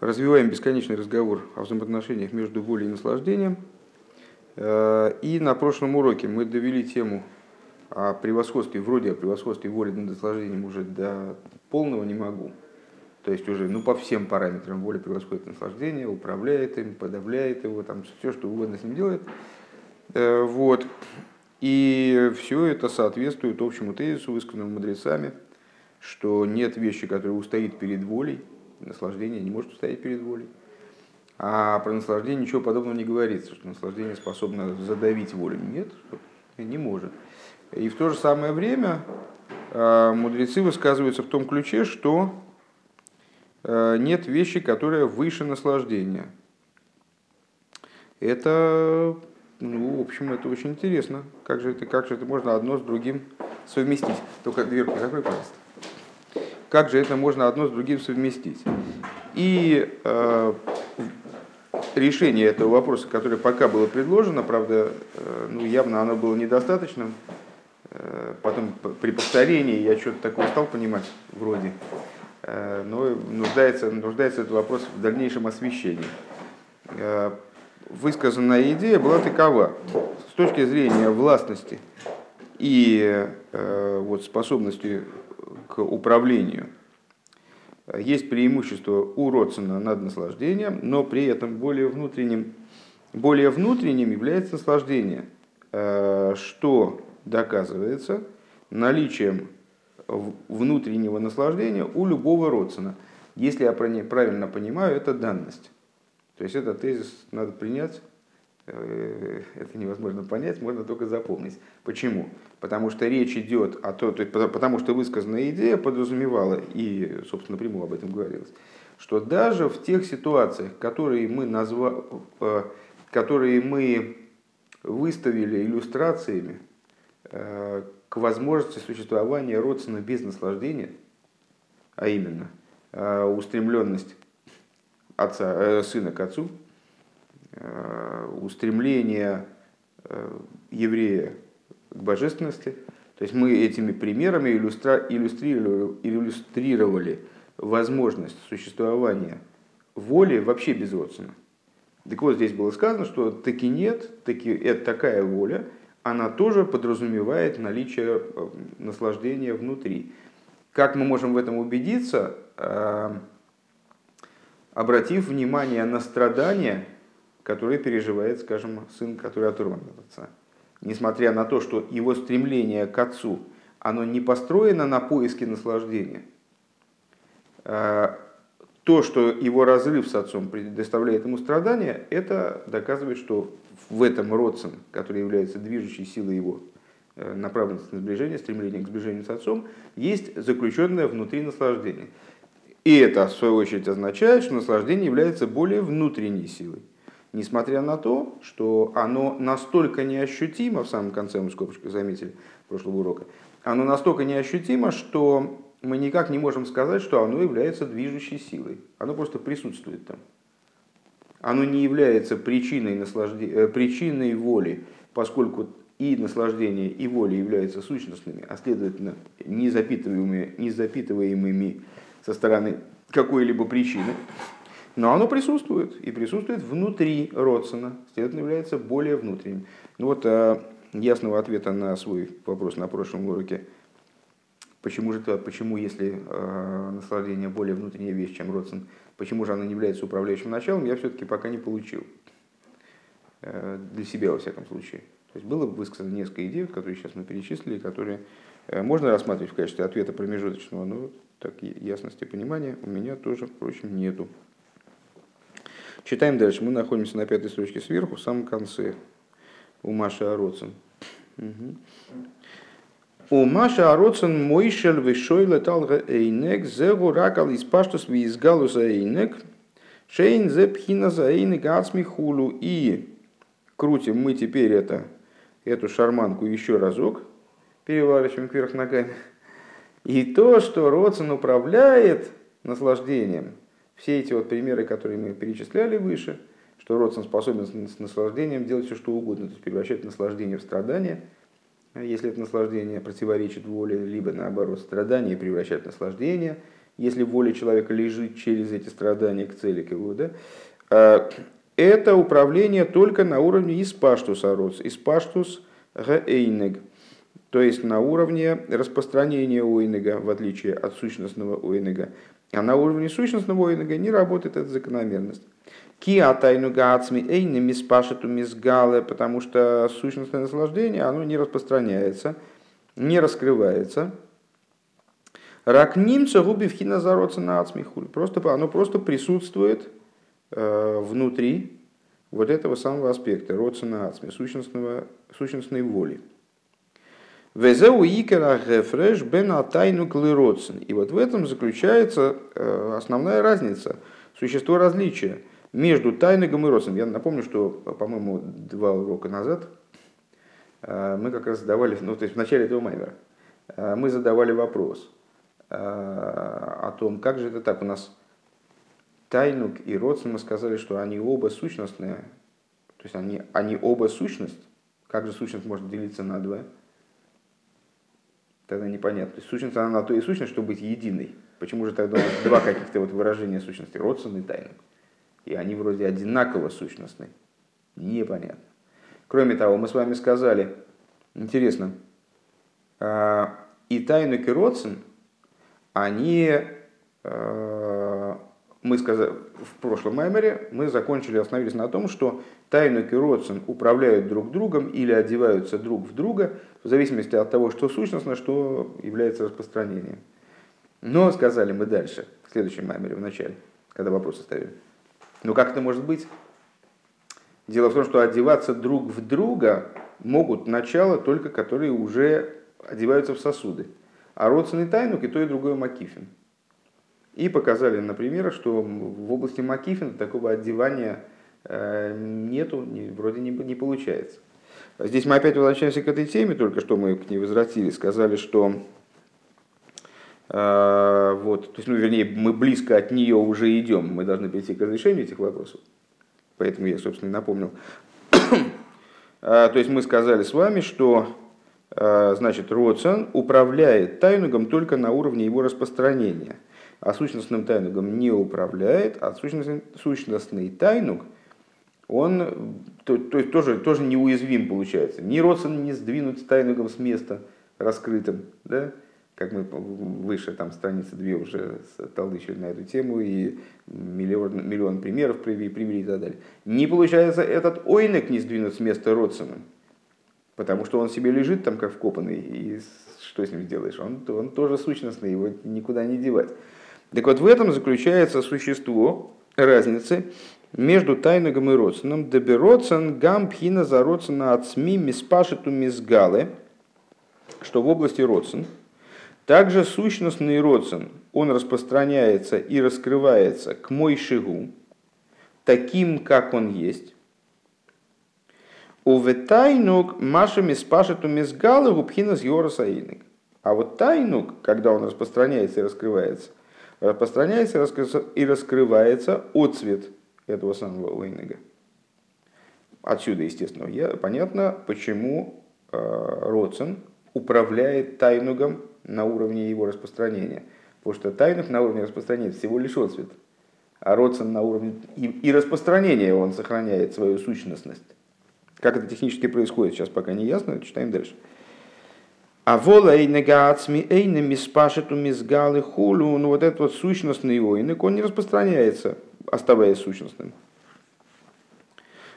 развиваем бесконечный разговор о взаимоотношениях между волей и наслаждением. Э, и на прошлом уроке мы довели тему о превосходстве, вроде о превосходстве воли над наслаждением уже до полного не могу. То есть уже ну, по всем параметрам воля превосходит наслаждение, управляет им, подавляет его, там все, что угодно с ним делает. Э, вот. И все это соответствует общему тезису, высказанному мудрецами, что нет вещи, которая устоит перед волей, наслаждение не может устоять перед волей. А про наслаждение ничего подобного не говорится, что наслаждение способно задавить волю. Нет, не может. И в то же самое время а, мудрецы высказываются в том ключе, что а, нет вещи, которая выше наслаждения. Это, ну, в общем, это очень интересно. Как же это, как же это можно одно с другим совместить? Только дверку закрой, пожалуйста как же это можно одно с другим совместить. И э, решение этого вопроса, которое пока было предложено, правда, э, ну, явно оно было недостаточным. Э, потом при повторении я что-то такое стал понимать, вроде. Э, но нуждается, нуждается этот вопрос в дальнейшем освещении. Э, высказанная идея была такова. С точки зрения властности и э, вот, способности к управлению. Есть преимущество у Родсона над наслаждением, но при этом более внутренним, более внутренним является наслаждение, э, что доказывается наличием внутреннего наслаждения у любого Родсона. Если я правильно понимаю, это данность. То есть этот тезис надо принять это невозможно понять, можно только запомнить. Почему? Потому что речь идет о том, то есть, потому что высказанная идея подразумевала, и, собственно, напрямую об этом говорилось, что даже в тех ситуациях, которые мы, назва, э, которые мы выставили иллюстрациями э, к возможности существования родственного без наслаждения, а именно устремленность отца, сына к отцу, Э, устремление э, еврея к божественности. То есть мы этими примерами иллюстра... иллюстрировали, иллюстрировали возможность существования воли вообще безродственно. Так вот, здесь было сказано, что таки нет, таки это такая воля, она тоже подразумевает наличие э, наслаждения внутри. Как мы можем в этом убедиться, обратив внимание на страдания, который переживает, скажем, сын, который оторван от отца. Несмотря на то, что его стремление к отцу, оно не построено на поиске наслаждения, а, то, что его разрыв с отцом предоставляет ему страдания, это доказывает, что в этом родствен, который является движущей силой его э, направленности на сближение, стремление к сближению с отцом, есть заключенное внутри наслаждение. И это, в свою очередь, означает, что наслаждение является более внутренней силой несмотря на то, что оно настолько неощутимо, в самом конце мы скобочкой заметили прошлого урока, оно настолько неощутимо, что мы никак не можем сказать, что оно является движущей силой. Оно просто присутствует там. Оно не является причиной, наслаждения, э, причиной воли, поскольку и наслаждение, и воля являются сущностными, а следовательно незапитываемыми, незапитываемыми со стороны какой-либо причины, но оно присутствует, и присутствует внутри Родсона, следовательно, является более внутренним. Ну вот э, ясного ответа на свой вопрос на прошлом уроке, почему же почему если э, наслаждение более внутренняя вещь, чем Родсон, почему же оно не является управляющим началом, я все-таки пока не получил. Э, для себя, во всяком случае. То есть было высказано несколько идей, которые сейчас мы перечислили, которые можно рассматривать в качестве ответа промежуточного, но так ясности понимания у меня тоже, впрочем, нету. Читаем дальше. Мы находимся на пятой строчке сверху, в самом конце. У Маши Ароцин. У Маши Ароцин Мойшель Вишой летал Эйнек, Зегу Ракал из Паштус Визгалу за Эйнек, Шейн зе пхина за Эйнек Ацми Хулу. И крутим мы теперь это, эту шарманку еще разок, переворачиваем кверх ногами. И то, что Роцин управляет наслаждением – все эти вот примеры, которые мы перечисляли выше, что Родсон способен с наслаждением делать все, что угодно, то есть превращать наслаждение в страдание, если это наслаждение противоречит воле, либо наоборот страдание превращать в наслаждение, если воля человека лежит через эти страдания к цели к его, да, э, это управление только на уровне испаштус ароц, испаштус гейнег, то есть на уровне распространения ойнега, в отличие от сущностного ойнега. А на уровне сущностного ойнега не работает эта закономерность. Киа тайну гацми эйни миспашету мизгале, потому что сущностное наслаждение, оно не распространяется, не раскрывается. Рак немца губи в хиназароца на ацмихуль. Просто, оно просто присутствует Э, внутри вот этого самого аспекта, родсена ацми, сущностного, сущностной воли. Везеу икера гефреш бен атайну клиродсен. И вот в этом заключается э, основная разница, существо различия между тайногом и родсен. Я напомню, что, по-моему, два урока назад э, мы как раз задавали, ну, то есть в начале этого маймера, мы задавали вопрос о том, как же это так у нас Тайнук и Родсон мы сказали, что они оба сущностные, то есть они, они оба сущность. Как же сущность может делиться на два? Тогда непонятно. То есть сущность она на то и сущность, чтобы быть единой. Почему же тогда два каких-то вот выражения сущности, Родсон и Тайнук? И они вроде одинаково сущностны. Непонятно. Кроме того, мы с вами сказали, интересно, а, и Тайнук и Родсон, они а, мы сказали, в прошлом маймере мы закончили, остановились на том, что Тайнук и управляют друг другом или одеваются друг в друга, в зависимости от того, что сущностно, что является распространением. Но сказали мы дальше, в следующем маймере, в начале, когда вопросы ставили. Ну как это может быть? Дело в том, что одеваться друг в друга могут начало только, которые уже одеваются в сосуды. А и Тайнук и то, и другое Макифин. И показали на примерах, что в области Макифина такого одевания э, нету, вроде не, не получается. Здесь мы опять возвращаемся к этой теме, только что мы к ней возвратились, сказали, что э, вот, то есть, ну, вернее, мы близко от нее уже идем, мы должны перейти к разрешению этих вопросов. Поэтому я, собственно, напомнил. Э, то есть мы сказали с вами, что значит, Роцен управляет тайнугом только на уровне его распространения – а сущностным тайнугом не управляет, а сущностный, сущностный тайнуг, он то, то есть тоже, тоже неуязвим получается. Ни родствен не сдвинуть тайнугом с места раскрытым, да? как мы выше, там страницы две уже толдычили на эту тему, и миллион, миллион примеров привели, привели и так далее. Не получается этот ойнек не сдвинуть с места родственным, потому что он себе лежит там как вкопанный, и что с ним сделаешь? Он, он тоже сущностный, его никуда не девать. Так вот, в этом заключается существо разницы между тайногом и родственным. Дебероцен гам пхина за родствена от СМИ миспашету мизгалы, что в области родствен. Также сущностный родствен, он распространяется и раскрывается к мой шигу, таким, как он есть. У тайнук маша миспашету мизгалы губхина с А вот тайнук, когда он распространяется и раскрывается, распространяется и раскрывается отцвет этого самого Уэйнега. Отсюда, естественно, я, понятно, почему э, Роцен управляет тайнугом на уровне его распространения. Потому что тайнуг на уровне распространения всего лишь отцвет. А Роцен на уровне и, и распространения он сохраняет свою сущностность. Как это технически происходит, сейчас пока не ясно, читаем дальше. А вола эйнега ацми эйнеми спашету мизгалы хулу, ну вот этот вот сущностный ойнек, он не распространяется, оставаясь сущностным.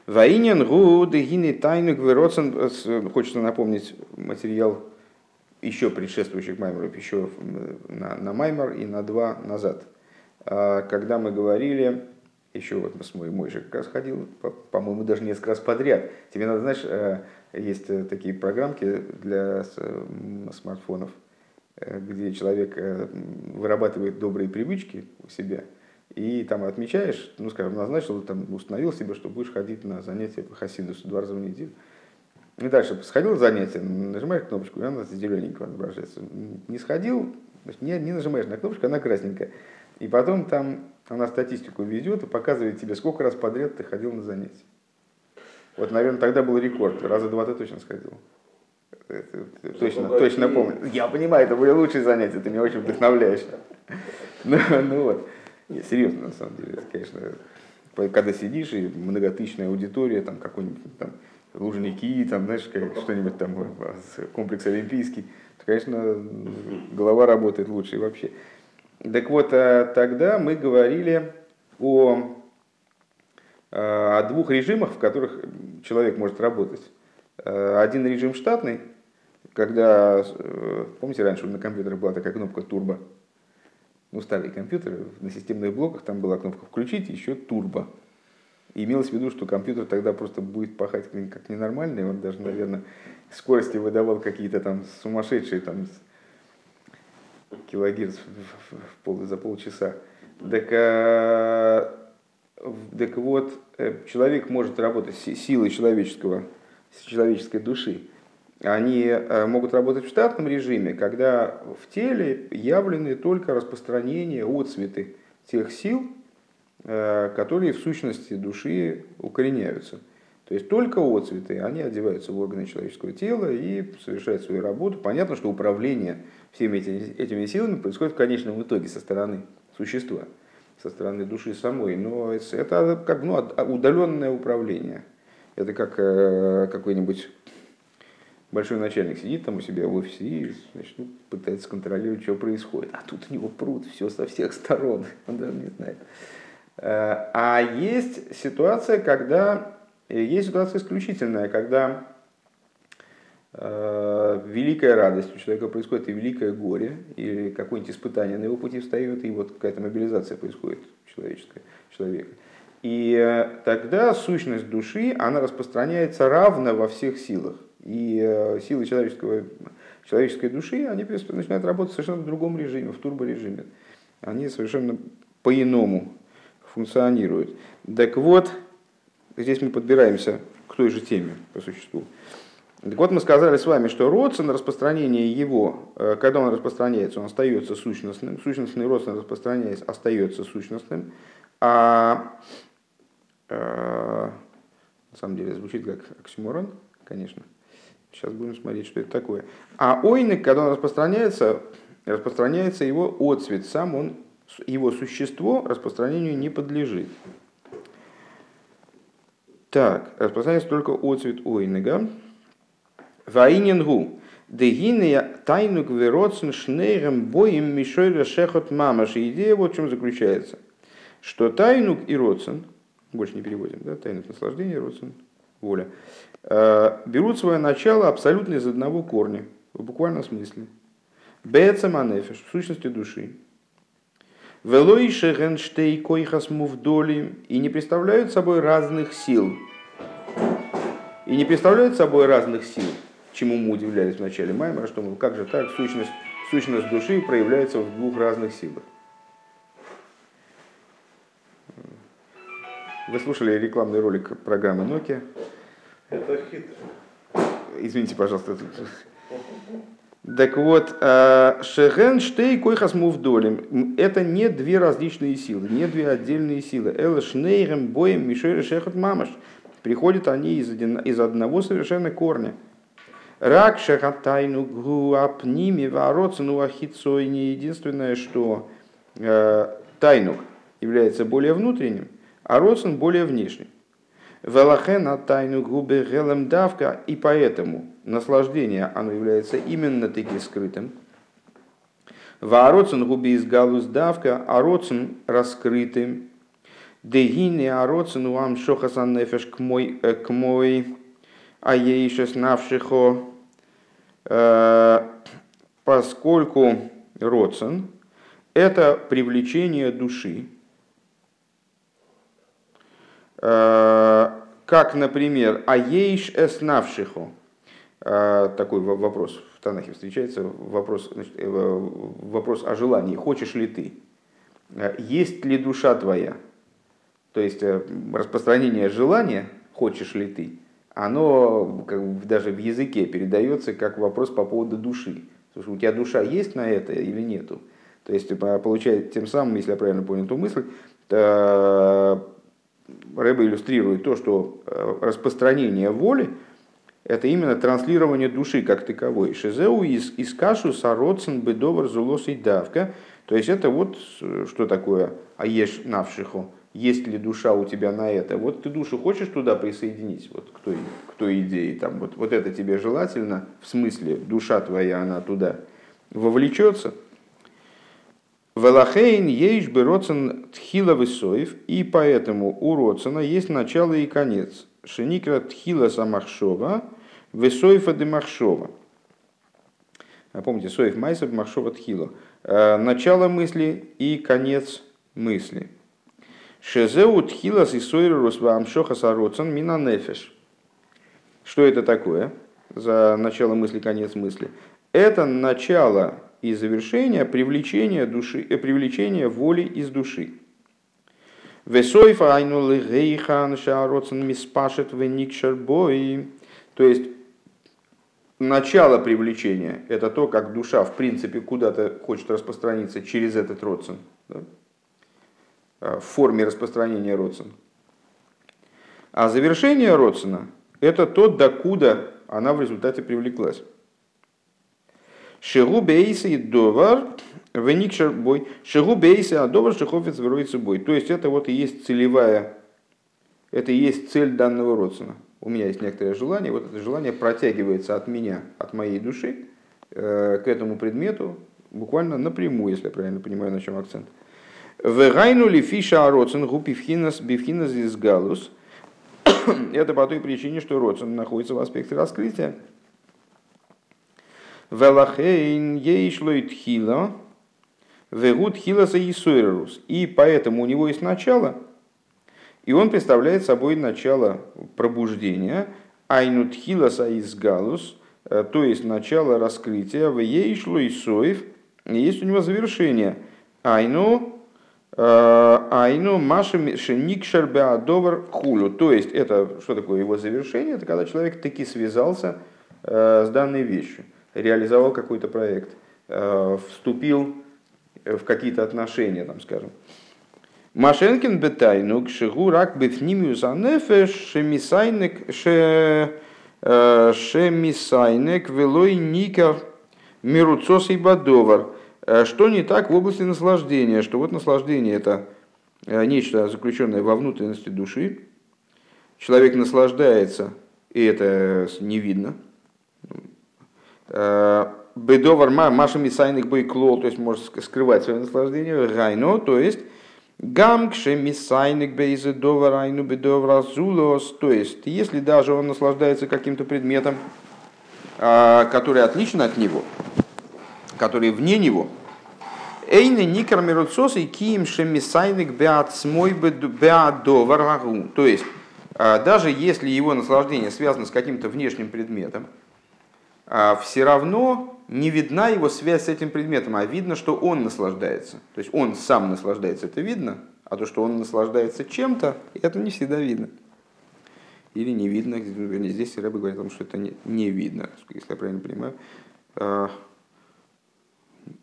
Ваинен гу дегини тайнук вероцен, хочется напомнить материал еще предшествующих маймеров, еще на, на маймер и на два назад. А, когда мы говорили, еще вот мы с мой, мой же как раз ходил, по-моему, даже несколько раз подряд. Тебе надо, знаешь, э, есть э, такие программки для смартфонов, э, где человек э, вырабатывает добрые привычки у себя, и там отмечаешь, ну, скажем, назначил, там, установил себе, что будешь ходить на занятия по Хасидусу два раза в неделю. И дальше сходил занятие, нажимаешь кнопочку, и она зелененькая отображается. Не сходил, не, не нажимаешь на кнопочку, она красненькая. И потом там она статистику ведет и показывает тебе, сколько раз подряд ты ходил на занятия. Вот, наверное, тогда был рекорд. Раза два ты точно сходил. Точно, точно помню. Я понимаю, это были лучшие занятия, ты меня очень вдохновляешь. Ну, ну вот. Нет, серьезно, на самом деле, конечно, когда сидишь и многотысячная аудитория, там какой-нибудь там Лужники, там, знаешь, что-нибудь там, комплекс Олимпийский, то, конечно, голова работает лучше вообще. Так вот, э, тогда мы говорили о, э, о двух режимах, в которых человек может работать. Э, один режим штатный, когда, помните, раньше на компьютере была такая кнопка турбо, ну, старые компьютеры, на системных блоках там была кнопка «включить», еще «турбо». Имелось в виду, что компьютер тогда просто будет пахать как ненормальный, он даже, наверное, скорости выдавал какие-то там сумасшедшие там килогерц за полчаса. Так, так вот, э, человек может работать силой человеческого, человеческой души. Они э, могут работать в штатном режиме, когда в теле явлены только распространение, отцветы тех сил, э, которые в сущности души укореняются. То есть только отцветы, они одеваются в органы человеческого тела и совершают свою работу. Понятно, что управление всеми этими, этими силами происходит в конечном итоге со стороны существа, со стороны души самой. Но это как ну, удаленное управление. Это как э, какой-нибудь большой начальник сидит там у себя в офисе и значит, ну, пытается контролировать, что происходит. А тут у него пруд все со всех сторон, он даже не знает. Э, а есть ситуация, когда есть ситуация исключительная, когда э, великая радость у человека происходит и великое горе, или какое-нибудь испытание на его пути встает, и вот какая-то мобилизация происходит человеческая, человека. И э, тогда сущность души, она распространяется равно во всех силах. И э, силы человеческого, человеческой души, они начинают работать в совершенно другом режиме, в турборежиме. Они совершенно по-иному функционируют. Так вот, здесь мы подбираемся к той же теме по существу. Так вот, мы сказали с вами, что родствен, распространение его, э, когда он распространяется, он остается сущностным. Сущностный родствен распространяясь, остается сущностным. А э, на самом деле звучит как оксюморон, конечно. Сейчас будем смотреть, что это такое. А ойник, когда он распространяется, распространяется его отцвет, сам он, его существо распространению не подлежит. Так, распространяется только отцвет ойнега. Ваинингу. Дегине тайну гвероцен шнейрем боем мишойля шехот мамаш. Идея вот в чем заключается. Что тайнук и роцен, больше не переводим, да, тайнук наслаждение, роцен, воля, э, берут свое начало абсолютно из одного корня, в буквальном смысле. Бецаманефиш, в сущности души. Велойши генштей койхас мувдоли и не представляют собой разных сил. И не представляют собой разных сил, чему мы удивлялись в начале Маймера, что мы, как же так, сущность, сущность души проявляется в двух разных силах. Вы слушали рекламный ролик программы Nokia. Это хитро. Извините, пожалуйста. Так вот, э, Шеген Штей Койхас Мувдолем – это не две различные силы, не две отдельные силы. Эл Шнейрем Боем Мишер Шехот Мамаш. Приходят они из, один, из одного совершенно корня. Рак Шехатайну Гуапними Вароцину Ахицой не единственное, что э, тайнук является более внутренним, а роцин более внешним. Велахена тайну губы гелем давка, и поэтому наслаждение, оно является именно таки скрытым. Вароцин губи из галус давка, а роцин раскрытым. Дегини ароцин уам шохасан нефеш к мой, э, к мой, а ей еще снавшихо, э, поскольку роцин – это привлечение души, Э, как, например, «Аейш эснавшиху». Э, такой вопрос в Танахе встречается, вопрос, значит, вопрос о желании. Хочешь ли ты? Есть ли душа твоя? То есть распространение желания, хочешь ли ты, оно как даже в языке передается как вопрос по поводу души. Слушай, у тебя душа есть на это или нету? То есть, получается, тем самым, если я правильно понял эту мысль, то Рэба иллюстрирует то, что э, распространение воли – это именно транслирование души как таковой. Шизеу из, из кашу сароцен бедовар зулос и давка. То есть это вот что такое аеш навшиху. Есть ли душа у тебя на это? Вот ты душу хочешь туда присоединить, вот к той, к той идее, там, вот, вот это тебе желательно, в смысле душа твоя, она туда вовлечется. Велахейн ейш бы тхила высоев, и поэтому у роцена есть начало и конец. Шеникра тхила самахшова, высоева де махшова. А помните, соев майсов махшова тхила. Э, начало мысли и конец мысли. Шезеу тхилас и сойрус вамшоха сароцан мина нефеш. Что это такое за начало мысли, конец мысли? Это начало и завершение привлечения, души, э, привлечения воли из души. Весойфа айну лигейхан шароцан миспашет веникшер бой. То есть начало привлечения – это то, как душа в принципе куда-то хочет распространиться через этот родствен. Да? Э, в форме распространения родствен. А завершение родствена – это то, докуда она в результате привлеклась. Шигу и довар веникшер бой. Шигу бейса а довар шихофец веруется бой. То есть это вот и есть целевая, это и есть цель данного родствена. У меня есть некоторое желание, вот это желание протягивается от меня, от моей души э, к этому предмету, буквально напрямую, если я правильно понимаю, на чем акцент. Вегайну ли фиша ароцен гупи бифхинас из галус. Это по той причине, что роцен находится в аспекте раскрытия. Велахейн ейшлой тхила, вегут хиласа исуэрус. И поэтому у него есть начало, и он представляет собой начало пробуждения, айну тхиласа из галус, э, то есть начало раскрытия, в ейшло и соев, есть у него завершение. Айну Айну Маша Шеникшер Беадовар Хулю. То есть, это что такое его завершение? Это когда человек таки связался э, с данной вещью реализовал какой-то проект, э, вступил в какие-то отношения, там, скажем. Машенкин бетайнук шигу рак бифнимиус анефеш шемисайнек э, шемисайнек велой никар мируцос и бадовар. Э, что не так в области наслаждения? Что вот наслаждение это нечто заключенное во внутренности души. Человек наслаждается, и это не видно, Э, бедовар Маша Мисайник бой клол, то есть может скрывать свое наслаждение. Гайно, то есть Гамкше Мисайник бейзе довар айну бедовар зулос. То есть, если даже он наслаждается каким-то предметом, э, который отличен от него, который вне него, Эйны никар мируцос и киим шемисайник беат смой беат довар То есть, э, даже если его наслаждение связано с каким-то внешним предметом, а все равно не видна его связь с этим предметом, а видно, что он наслаждается. То есть он сам наслаждается, это видно, а то, что он наслаждается чем-то, это не всегда видно. Или не видно, здесь Рэбе говорит о том, что это не, не видно, если я правильно понимаю.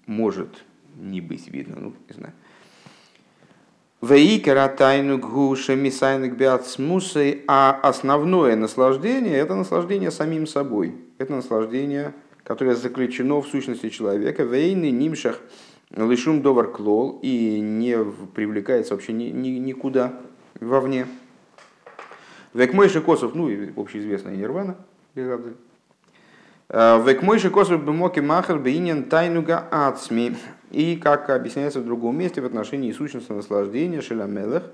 Может не быть видно, ну, не знаю. Вейкера тайну гуша мисайнок смусой, а основное наслаждение – это наслаждение самим собой. Это наслаждение, которое заключено в сущности человека. Вейны нимшах лишум довар клол и не привлекается вообще ни, ни, никуда вовне. Век мойши косов, ну и общеизвестная нирвана, Век мой же косу бемоки махар бейнин тайнуга ацми. И как объясняется в другом месте в отношении сущностного наслаждения шелямелех,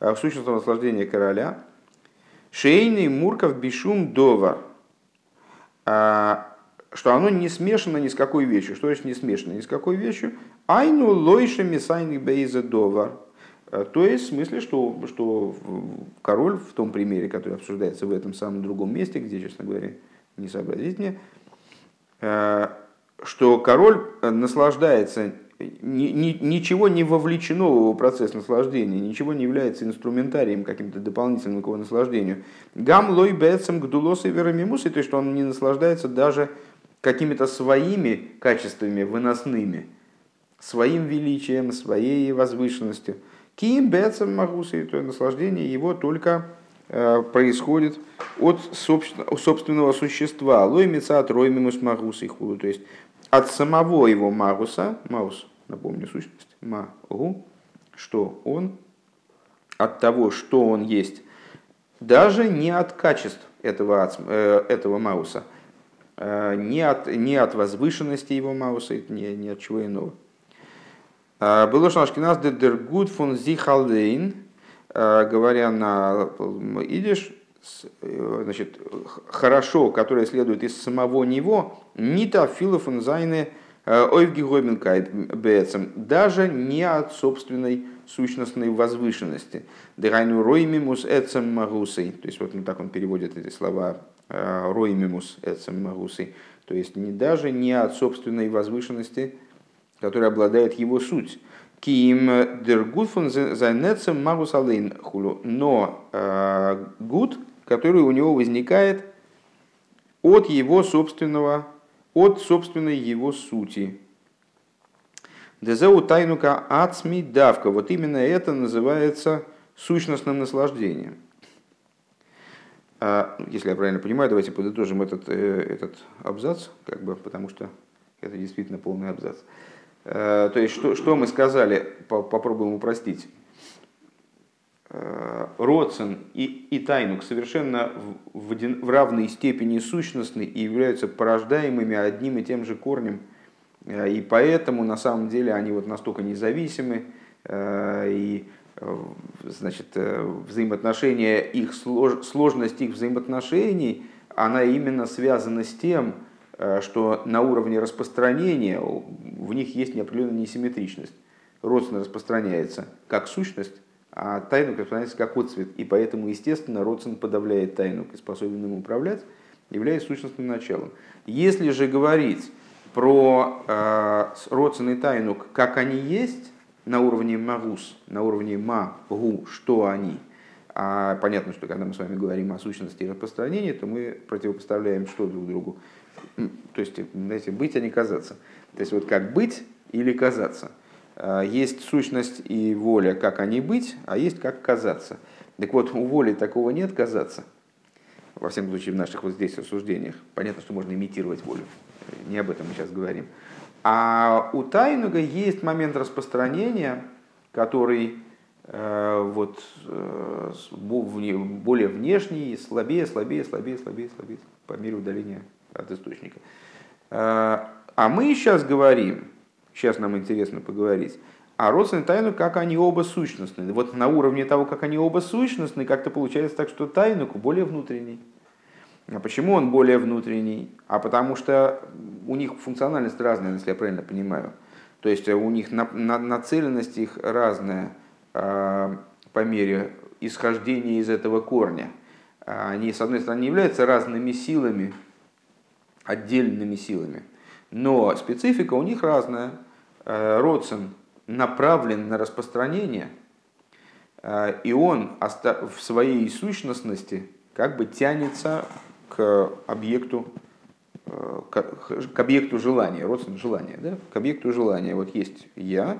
э, в сущностного наслаждения короля, шейный мурков бишум довар, э, что оно не смешано ни с какой вещью. Что значит не смешано ни с какой вещью? Айну лойша мисайник бейза довар. То есть в смысле, что, что король в том примере, который обсуждается в этом самом другом месте, где, честно говоря, не сообразить мне, Э, что король э, наслаждается, ничего не вовлечено в его процесс наслаждения, ничего не является инструментарием каким-то дополнительным к его наслаждению. Гам лой бецем гдулос и верамимусы, то есть что он не наслаждается даже какими-то своими качествами выносными, своим величием, своей возвышенностью. Ким бецем магусы, то наслаждение его только происходит от собственного существа. Лоймица от роймимус магус и худу. То есть от самого его магуса, магус, напомню сущность, магу, что он, от того, что он есть, даже не от качеств этого, э, этого мауса, э, не от, не от возвышенности его мауса, не, не от чего иного. А, было что нас дер гуд фон зихалдейн, э, говоря на идиш, значит, хорошо, которое следует из самого него, не та филофон зайны ойвги гойменкайт даже не от собственной сущностной возвышенности. Дерайну роймимус эцем магусой. То есть вот ну, так он переводит эти слова роймимус эцем магусой. То есть не даже не от собственной возвышенности, которая обладает его суть. Ким дер гуд фон зайнецем магус алейн хулу. Но э, гуд, который у него возникает от его собственного, от собственной его сути. Дезеу тайнука ацми давка. Вот именно это называется сущностным наслаждением. А, если я правильно понимаю, давайте подытожим этот, э, этот абзац, как бы, потому что это действительно полный абзац. А, то есть, что, что мы сказали, попробуем упростить. А, Родсен и, и Тайнук совершенно в, в, в равной степени сущностны и являются порождаемыми одним и тем же корнем – Э, и поэтому на самом деле они вот настолько независимы, э, и э, значит, взаимоотношения, их сложность их взаимоотношений, она именно связана с тем, что на уровне распространения в них есть неопределенная несимметричность. Родственно распространяется как сущность, а тайну распространяется как отцвет. И поэтому, естественно, Родствен подавляет тайну и способен им управлять, являясь сущностным началом. Если же говорить про э, родственный тайнук, как они есть на уровне магус, на уровне магу, что они. А понятно, что когда мы с вами говорим о сущности и распространении, то мы противопоставляем что друг другу. То есть, знаете, быть, а не казаться. То есть, вот как быть или казаться. Э, есть сущность и воля, как они быть, а есть как казаться. Так вот, у воли такого нет казаться. Во всяком случае, в наших вот здесь рассуждениях. Понятно, что можно имитировать волю не об этом мы сейчас говорим. А у Тайнуга есть момент распространения, который э, вот, э, более внешний, слабее, слабее, слабее, слабее, слабее по мере удаления от источника. Э, а мы сейчас говорим, сейчас нам интересно поговорить, а родственные тайну, как они оба сущностны. Вот на уровне того, как они оба сущностны, как-то получается так, что тайну более внутренний. А почему он более внутренний? А потому что у них функциональность разная, если я правильно понимаю. То есть у них на, на, нацеленность их разная э, по мере исхождения из этого корня. Они, с одной стороны, являются разными силами, отдельными силами, но специфика у них разная. Э, Родсен направлен на распространение, э, и он в своей сущностности как бы тянется к объекту, э, к объекту желания, родственное желание, да? к объекту желания. Вот есть я,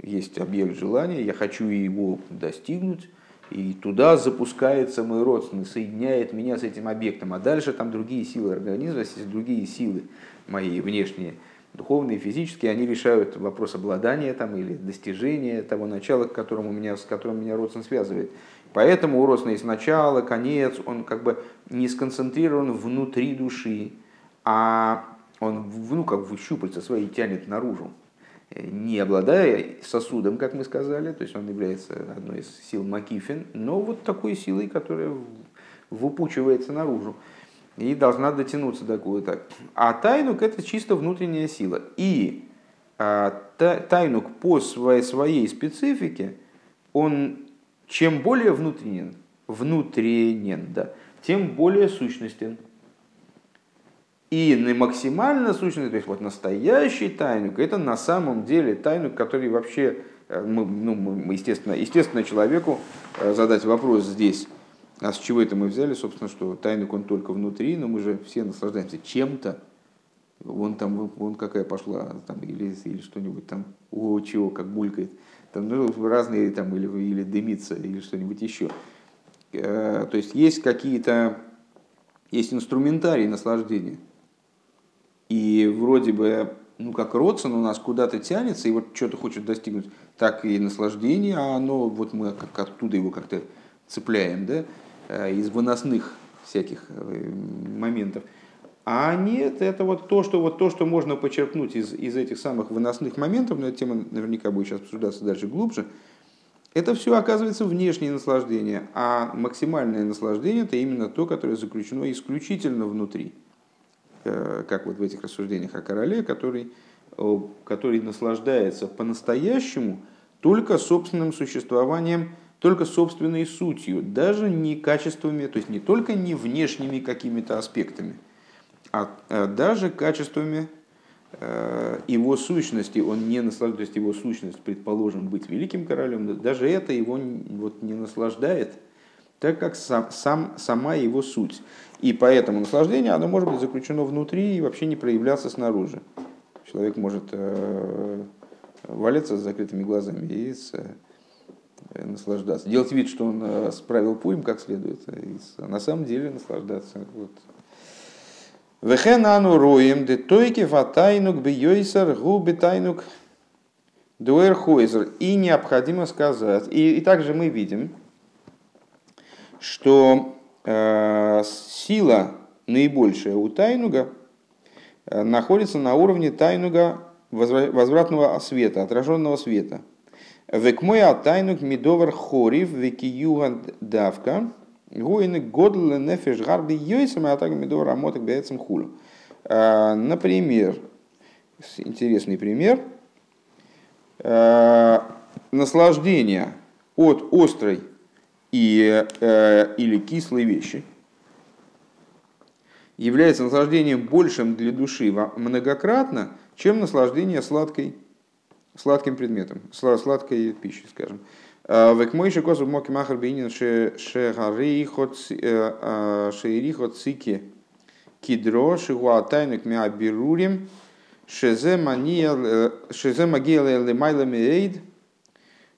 есть объект желания, я хочу его достигнуть, и туда запускается мой родственный, соединяет меня с этим объектом. А дальше там другие силы организма, другие силы мои внешние, духовные, физические, они решают вопрос обладания там, или достижения того начала, к которому меня, с которым меня родствен связывает. Поэтому у родственного есть начало, конец, он как бы не сконцентрирован внутри души, а он ну, как бы щупальца свои тянет наружу, не обладая сосудом, как мы сказали, то есть он является одной из сил Макифин, но вот такой силой, которая выпучивается наружу и должна дотянуться до куда-то. А тайнук это чисто внутренняя сила. И а, тайнук по своей, своей специфике, он чем более внутренен, внутренен, да, тем более сущностен. И на максимально сущностный, то есть вот настоящий тайнук, это на самом деле тайнук, который вообще, э, мы, ну, мы, естественно, естественно, человеку э, задать вопрос здесь, а с чего это мы взяли, собственно, что тайнук он только внутри, но мы же все наслаждаемся чем-то, вон там, вон какая пошла, там, или, или что-нибудь там, о, чего, как булькает, там, ну, разные, там, или, или дымится, или что-нибудь еще. то есть есть какие-то, есть инструментарий наслаждения. И вроде бы, ну как родствен у нас куда-то тянется, и вот что-то хочет достигнуть, так и наслаждение, а оно, вот мы как оттуда его как-то цепляем, да, из выносных всяких моментов. А нет, это вот то, что, вот то, что можно почерпнуть из, из этих самых выносных моментов, но эта тема наверняка будет сейчас обсуждаться дальше глубже, это все оказывается внешнее наслаждение, а максимальное наслаждение это именно то, которое заключено исключительно внутри. Э, как вот в этих рассуждениях о короле, который, который наслаждается по-настоящему только собственным существованием, только собственной сутью, даже не качествами, то есть не только не внешними какими-то аспектами – а э, даже качествами э, его сущности. Он не наслаждается, его сущность, предположим, быть великим королем, даже это его вот не наслаждает, так как сам, сам, сама его суть. И поэтому наслаждение, оно может быть заключено внутри и вообще не проявляться снаружи. Человек может э, валяться с закрытыми глазами и с, э, наслаждаться. Делать вид, что он э, справил пуем как следует, и на самом деле наслаждаться. Вот, Вехенану роем де тойки ватайнук бьёйсер губи тайнук дуэрхойзер. И необходимо сказать, и, и также мы видим, что э, сила наибольшая у тайнуга э, находится на уровне тайнуга возвратного света, отраженного света. Векмой тайнуг мидовар хорив векиюга давка – Гуины годл нефиш гарби йойсам, а так медор рамоток бецем хулю. А, например, интересный пример, а, наслаждение от острой и, э, или кислой вещи является наслаждением большим для души многократно, чем наслаждение сладкой, сладким предметом, сладкой пищей, скажем. Век мой же козу моки махар бейнин шегарихот цики кидро шигуа тайнук мя бирурим шезе магия лемайла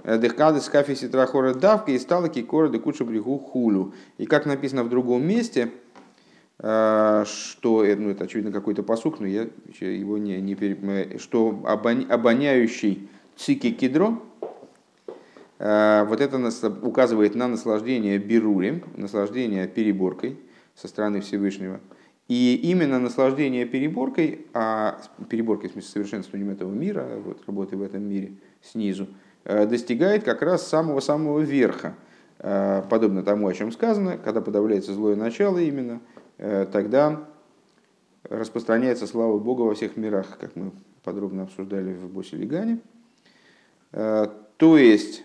Дехкады скафи ситрахора давка и стала кикора де куча брегу хулю. И как написано в другом месте, что ну, это очевидно какой-то посук, но я его не, не переп... что обоняющий цики кидро, Э, вот это указывает на наслаждение берурим, наслаждение переборкой со стороны Всевышнего. И именно наслаждение переборкой, а переборкой в смысле совершенствованием этого мира, вот, работы в этом мире снизу, э, достигает как раз самого-самого верха. Э, подобно тому, о чем сказано, когда подавляется злое начало именно, тогда распространяется слава Бога во всех мирах, как мы подробно обсуждали в Босе Лигане. То есть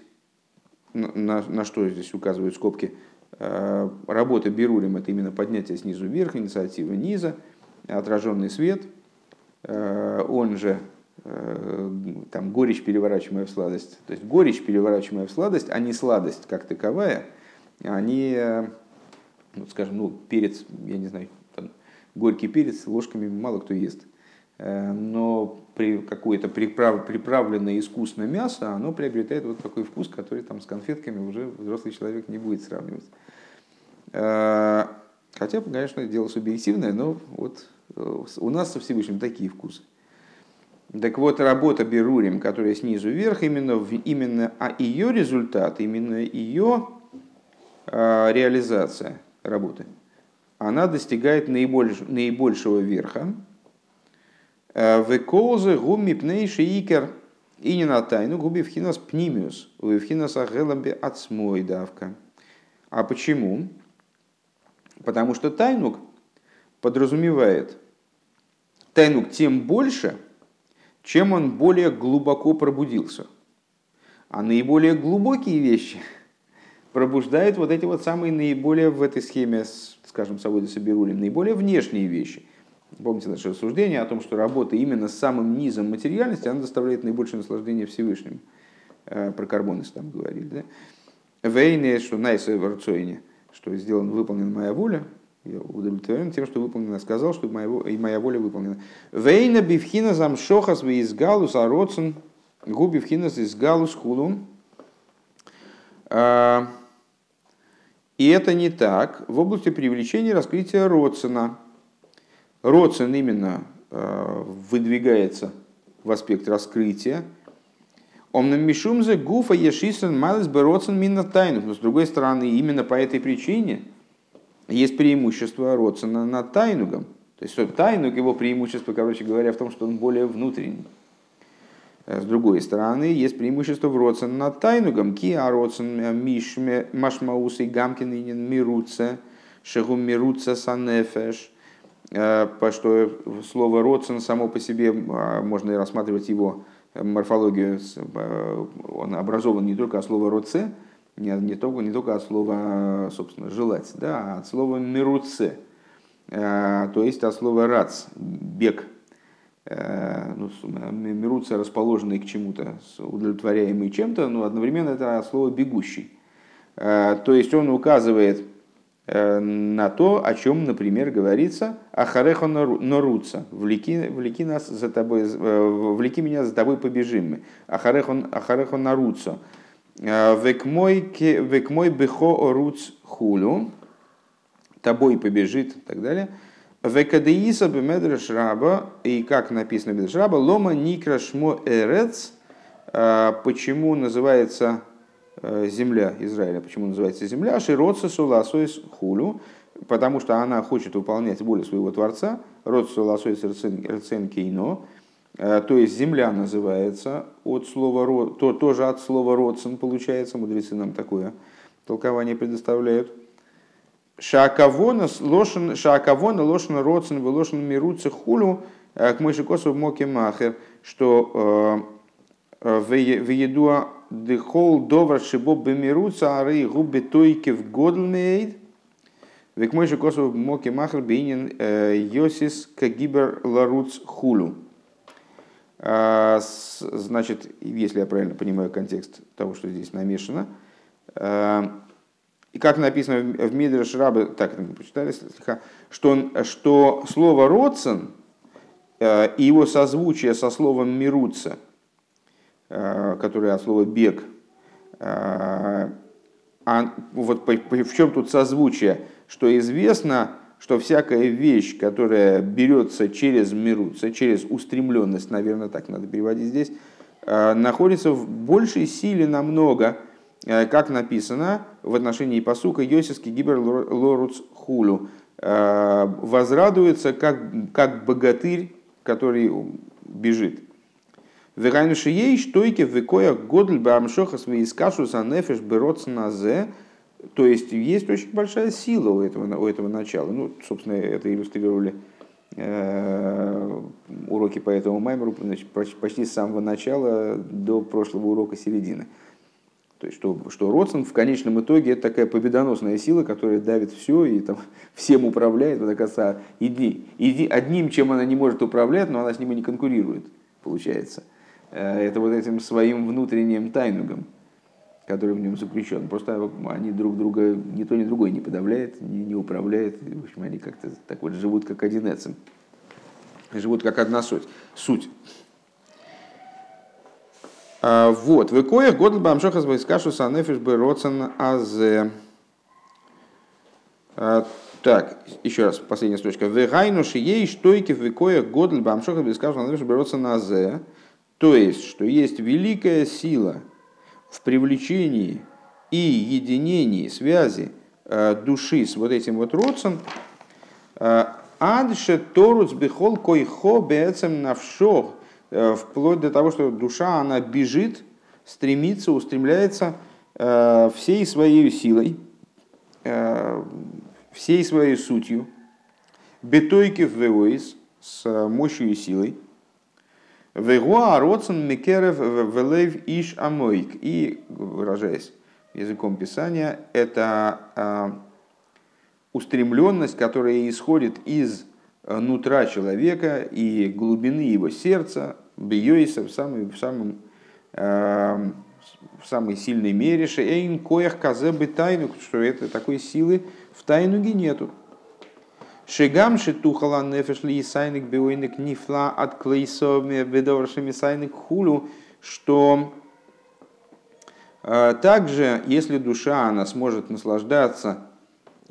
на, на что здесь указывают скобки, э, работа Берулем – это именно поднятие снизу вверх, инициатива низа, отраженный свет, э, он же э, там, горечь, переворачиваемая в сладость. То есть горечь, переворачиваемая в сладость, а не сладость как таковая, они, ну, скажем, ну, перец, я не знаю, там, горький перец ложками мало кто ест – Э, но при какое-то приправ, приправленное искусно мясо, оно приобретает вот такой вкус, который там с конфетками уже взрослый человек не будет сравнивать. Э, хотя, конечно, дело субъективное, но вот э, у нас со Всевышним такие вкусы. Так вот, работа Берурим, которая снизу вверх, именно, именно а ее результат, именно ее реализация работы, она достигает наибольш, наибольшего верха, Веколзы гуми пнейши икер и не на тайну губи в хинас пнимиус, в хинас агелабе ацмой давка. А почему? Потому что тайнук подразумевает тайнук тем больше, чем он более глубоко пробудился. А наиболее глубокие вещи пробуждают вот эти вот самые наиболее в этой схеме, скажем, Саводи Соберулем, наиболее внешние вещи – Помните наше рассуждение о том, что работа именно с самым низом материальности, она доставляет наибольшее наслаждение Всевышнему. Э, про карбонис там говорили. Да? Вейне, что найса в что сделан, выполнена моя воля, я удовлетворен тем, что выполнено, сказал, что моя, и моя воля выполнена. Вейна бифхина замшохас из галус ароцен губивхинас из галус хулун. Э, И это не так в области привлечения раскрытия Родсена. Родсен именно э, выдвигается в аспект раскрытия. Омным мишумзе гуфа ешисен малес бероцен минна тайну. Но с другой стороны, именно по этой причине есть преимущество Родсена над тайнугом. То есть тайнуг, его преимущество, короче говоря, в том, что он более внутренний. С другой стороны, есть преимущество в Родсен над Тайнугом. Ки а Родсен мишме машмаус и гамкин мируца, шегум мируца санефеш. По что слово Родсен само по себе, можно и рассматривать его морфологию, он образован не только от слова «роце», не, не, только, не только от слова, собственно, «желать», да, а от слова «мируце», то есть от слова «рац», «бег», Э, ну, мируцы расположенные к чему-то, удовлетворяемые чем-то, но одновременно это слово «бегущий». Э, то есть он указывает э, на то, о чем, например, говорится «Ахареха норуца» «Влеки, влеки, нас за тобой, «Влеки меня за тобой побежим мы» «Ахареха наруца» «Век мой бехо оруц хулю» «Тобой побежит» и так далее – Векадеиса бемедреш раба, и как написано в раба, лома никра шмо эрец, а, почему называется э, земля Израиля, почему называется земля, широца суласоис хулю, потому что она хочет выполнять волю своего Творца, род суласоис рецен кейно, э, то есть земля называется от слова, то, тоже от слова родсен получается, мудрецы нам такое толкование предоставляют. Шаакавона лошен, шаакавона лошен родсен лошен мируца хулю э, к мойшикосу моке махер, что э, в еду дехол довар шибо бемируца ары губы тойки в годлмейд, Век мой же косу моки махр бейнин э, йосис кагибер ларуц хулю. Значит, если я правильно понимаю контекст того, что здесь намешано, и как написано в Мидреш Рабы, так мы почитали, что, что слово «родсен» э, и его созвучие со словом «мируца», э, которое от слова «бег», а вот в чем тут созвучие? Что известно, что всякая вещь, которая берется через мируца, через устремленность, наверное, так надо переводить здесь, находится в большей силе намного, Э, как написано в отношении посука Йосиски Гибер Лоруц Хулю, э, возрадуется как, как богатырь, который бежит. Вегайнуши ей штойки векоя годль бамшоха свои скашу за нефеш бероц назе. То есть есть очень большая сила у этого, у этого начала. Ну, собственно, это иллюстрировали э, уроки по этому маймеру значит, почти с самого начала до прошлого урока середины. То есть, что, что Родсон в конечном итоге это такая победоносная сила, которая давит все и там, всем управляет. Вот, оказывается, иди, иди, одним, чем она не может управлять, но она с ним и не конкурирует, получается. Э, это вот этим своим внутренним тайнугом, который в нем заключен. Просто они друг друга, ни то, ни другой не подавляют, не, не управляют. В общем, они как-то так вот живут как один эцем. Живут как одна суть. суть. А, вот, в икоях годл бамшоха с войскашу санефиш бы роцен азе. А, так, еще раз, последняя строчка. Вегайнуши ей штойки в икоях годл бамшоха с войскашу санефиш бы роцен азе. То есть, что есть великая сила в привлечении и единении, связи а, души с вот этим вот родцем, адше торуц бихол койхо бецем навшох – Э, вплоть до того, что душа, она бежит, стремится, устремляется э, всей своей силой, э, всей своей сутью, бетойки в с мощью и силой, вегуа роцен микерев велев иш амойк. И, выражаясь языком Писания, это устремленность, которая исходит из нутра человека и глубины его сердца, бьёйса в, самой, в, самом, э, в самой сильной мере, шеэйн коях казе бы тайну, что это такой силы в тайнуге нету. Шигам шитухала нефеш ли сайник биойник нифла от клейсовме бедовршими сайник хулу, что э, также, если душа она сможет наслаждаться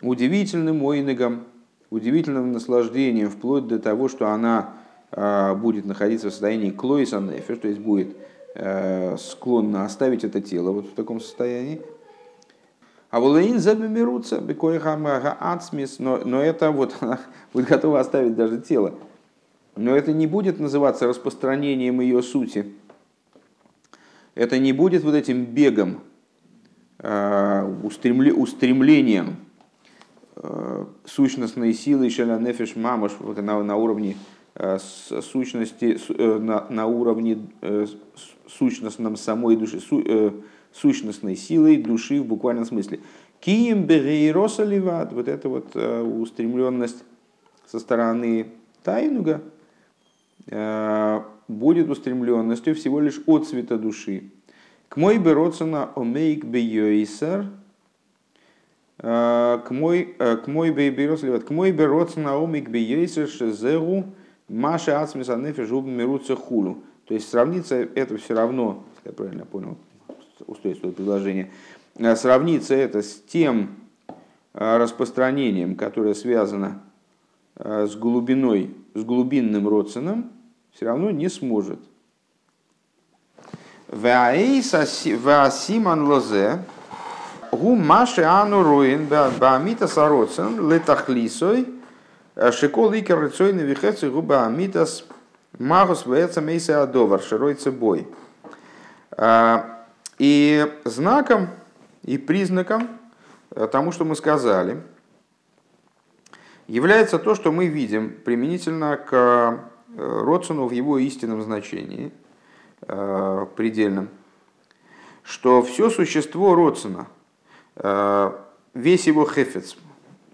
удивительным ойнегом, удивительным наслаждением, вплоть до того, что она а, будет находиться в состоянии клоиса нефиш, то есть будет э, склонна оставить это тело вот в таком состоянии. А волейн забемерутся, ацмис, но, но это вот она будет готова оставить даже тело. Но это не будет называться распространением ее сути. Это не будет вот этим бегом, э, устремлением э, сущностной силы шеля нефиш мамаш на, на уровне Э, сущности, на, на уровне сущностном самой души, сущностной силой души в буквальном смысле. Кием берейроса вот эта вот устремленность со стороны Тайнуга будет устремленностью всего лишь от цвета души. К мой бероцена омейк бейойсер, к мой к мой бейберос к мой бероцена омейк бейойсер шезеру Маша Ацмиса Нефиш Хулу. То есть сравниться это все равно, если я правильно понял устройство предложения, э, сравниться это с тем э, распространением, которое связано э, с глубиной, с глубинным родственным, все равно не сможет. Ваасиман лозе, гу ану руин баамита сароцен летахлисой, Шикол икер рыцойны вихецу губа амитас магус вэца адовар широйца бой. Э, и знаком и признаком э, тому, что мы сказали, является то, что мы видим применительно к Родсону в его истинном значении, предельном, что все существо Родсона, весь его хефец,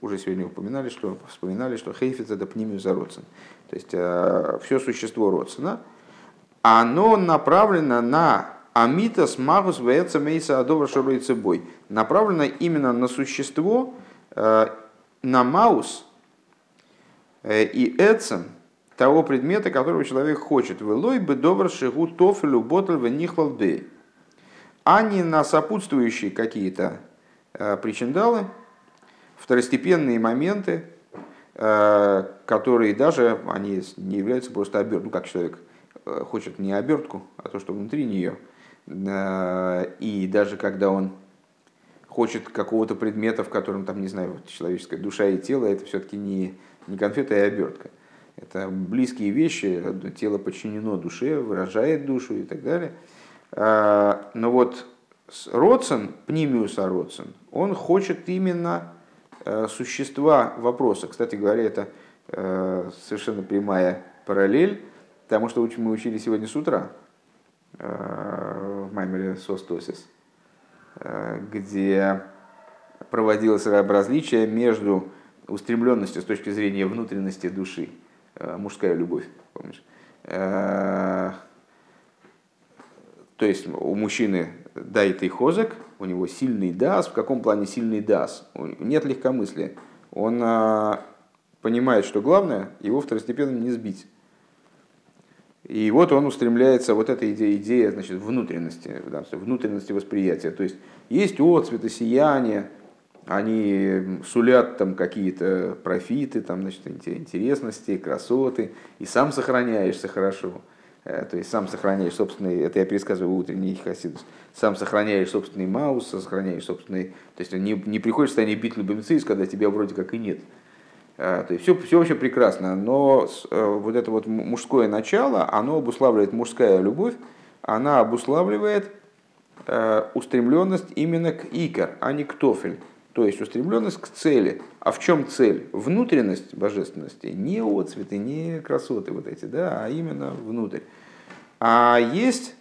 уже сегодня упоминали, что вспоминали, что хейфиц это пнимиус родсен. То есть э, все существо родсена, оно направлено на амитас магус вэца мейса адовар бой. Направлено именно на существо, э, на маус э, и эцем того предмета, которого человек хочет. Велой бы добр шигу тофелю ботл венихлал а не на сопутствующие какие-то причиндалы, второстепенные моменты, э, которые даже они не являются просто оберткой. Ну, как человек э, хочет не обертку, а то, что внутри нее. Э, и даже когда он хочет какого-то предмета, в котором, там, не знаю, человеческая душа и тело, это все-таки не, не конфета и обертка. Это близкие вещи, тело подчинено душе, выражает душу и так далее. Но вот Родсон, Пнимиуса Родсон, он хочет именно Э, существа вопроса. Кстати говоря, это э, совершенно прямая параллель тому, что мы учили сегодня с утра э, в Маймере Состосис, где проводилось различие между устремленностью с точки зрения внутренности души, мужская любовь, помнишь? То есть у мужчины дает и хозек, у него сильный дас. В каком плане сильный дас? Нет легкомыслия. Он понимает, что главное его второстепенно не сбить. И вот он устремляется, вот эта идея, идея значит, внутренности, внутренности восприятия. То есть есть отцветы, сияния, они сулят там какие-то профиты, там, значит, интересности, красоты, и сам сохраняешься хорошо. Э, то есть сам сохраняешь собственный, это я пересказываю утренний хасидус, сам сохраняешь собственный маус, сохраняешь собственный, то есть не, не приходишь в состояние битвы бомбицис, когда тебя вроде как и нет. Э, то есть все, все вообще прекрасно, но э, вот это вот мужское начало, оно обуславливает мужская любовь, она обуславливает устремленность именно к икор, а не к тофель. То есть устремленность к цели. А в чем цель? Внутренность божественности. Не отцветы, не красоты вот эти, да, а именно внутрь. А есть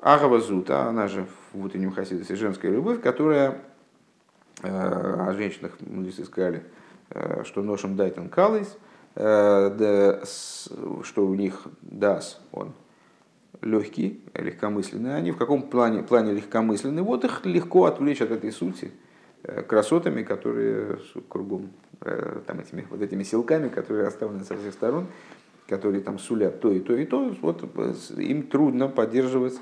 Агава Зута, она же в утреннем хасидосе женская любовь, которая э, о женщинах мудрецы сказали, э, что ношем дайтан калайс, э, что у них дас, он легкий, легкомысленный. Они в каком плане, плане легкомысленны? Вот их легко отвлечь от этой сути – Э, красотами, которые кругом, э, там, этими, вот этими силками, которые оставлены со всех сторон, которые там сулят то и то и то, вот э, им трудно поддерживать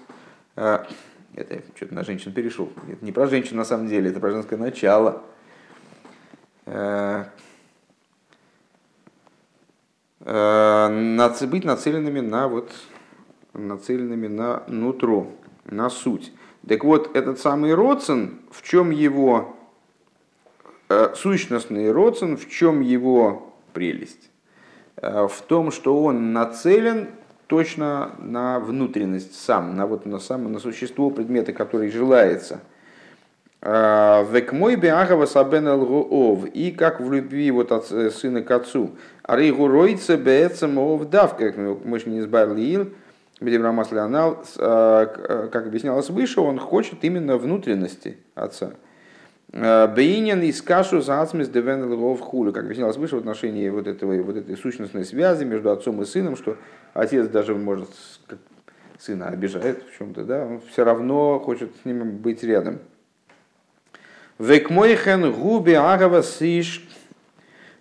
это что-то на женщин перешел. Это не про женщин на самом деле, это про женское начало. Быть нацеленными на вот нацеленными на нутро, на суть. Так вот, этот самый Родсен, в чем его э, сущностный Родсен, в чем его прелесть? Э, в том, что он нацелен точно на внутренность сам, на, вот, на, сам, на существо предмета, который желается. Э, Век мой беагава сабен ов и как в любви вот от э, сына к отцу. Арейгу ройца беэцем ов дав, как мы же не избавили Бедибрамас Леонал, как объяснялось выше, он хочет именно внутренности отца. Бейнин из кашу за ацмис девен в хулю, как объяснялось выше в отношении вот, этого, вот этой сущностной связи между отцом и сыном, что отец даже может сына обижает в чем-то, да, он все равно хочет с ним быть рядом. Век мойхен губи агава сиш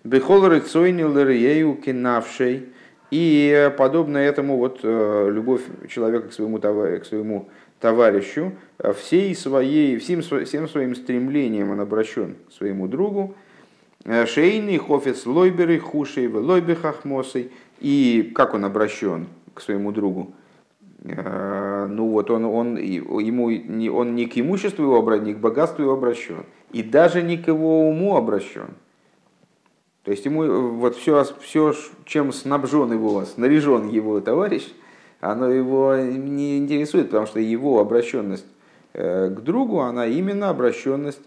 бехол рыцойни лерею кинавшей. И подобно этому вот э, любовь человека к своему, к своему товарищу, э, всей своей, всем, всем своим стремлением он обращен к своему другу, э, Шейный, Хофец, Лойберы, Хушей, Лойбе Хахмосой. И как он обращен к своему другу? Э, ну вот он, он, ему, он не к имуществу его обращен, не к богатству его обращен. И даже не к его уму обращен. То есть ему вот все, все чем снабжен его, снаряжен его товарищ – оно его не интересует, потому что его обращенность э, к другу, она именно обращенность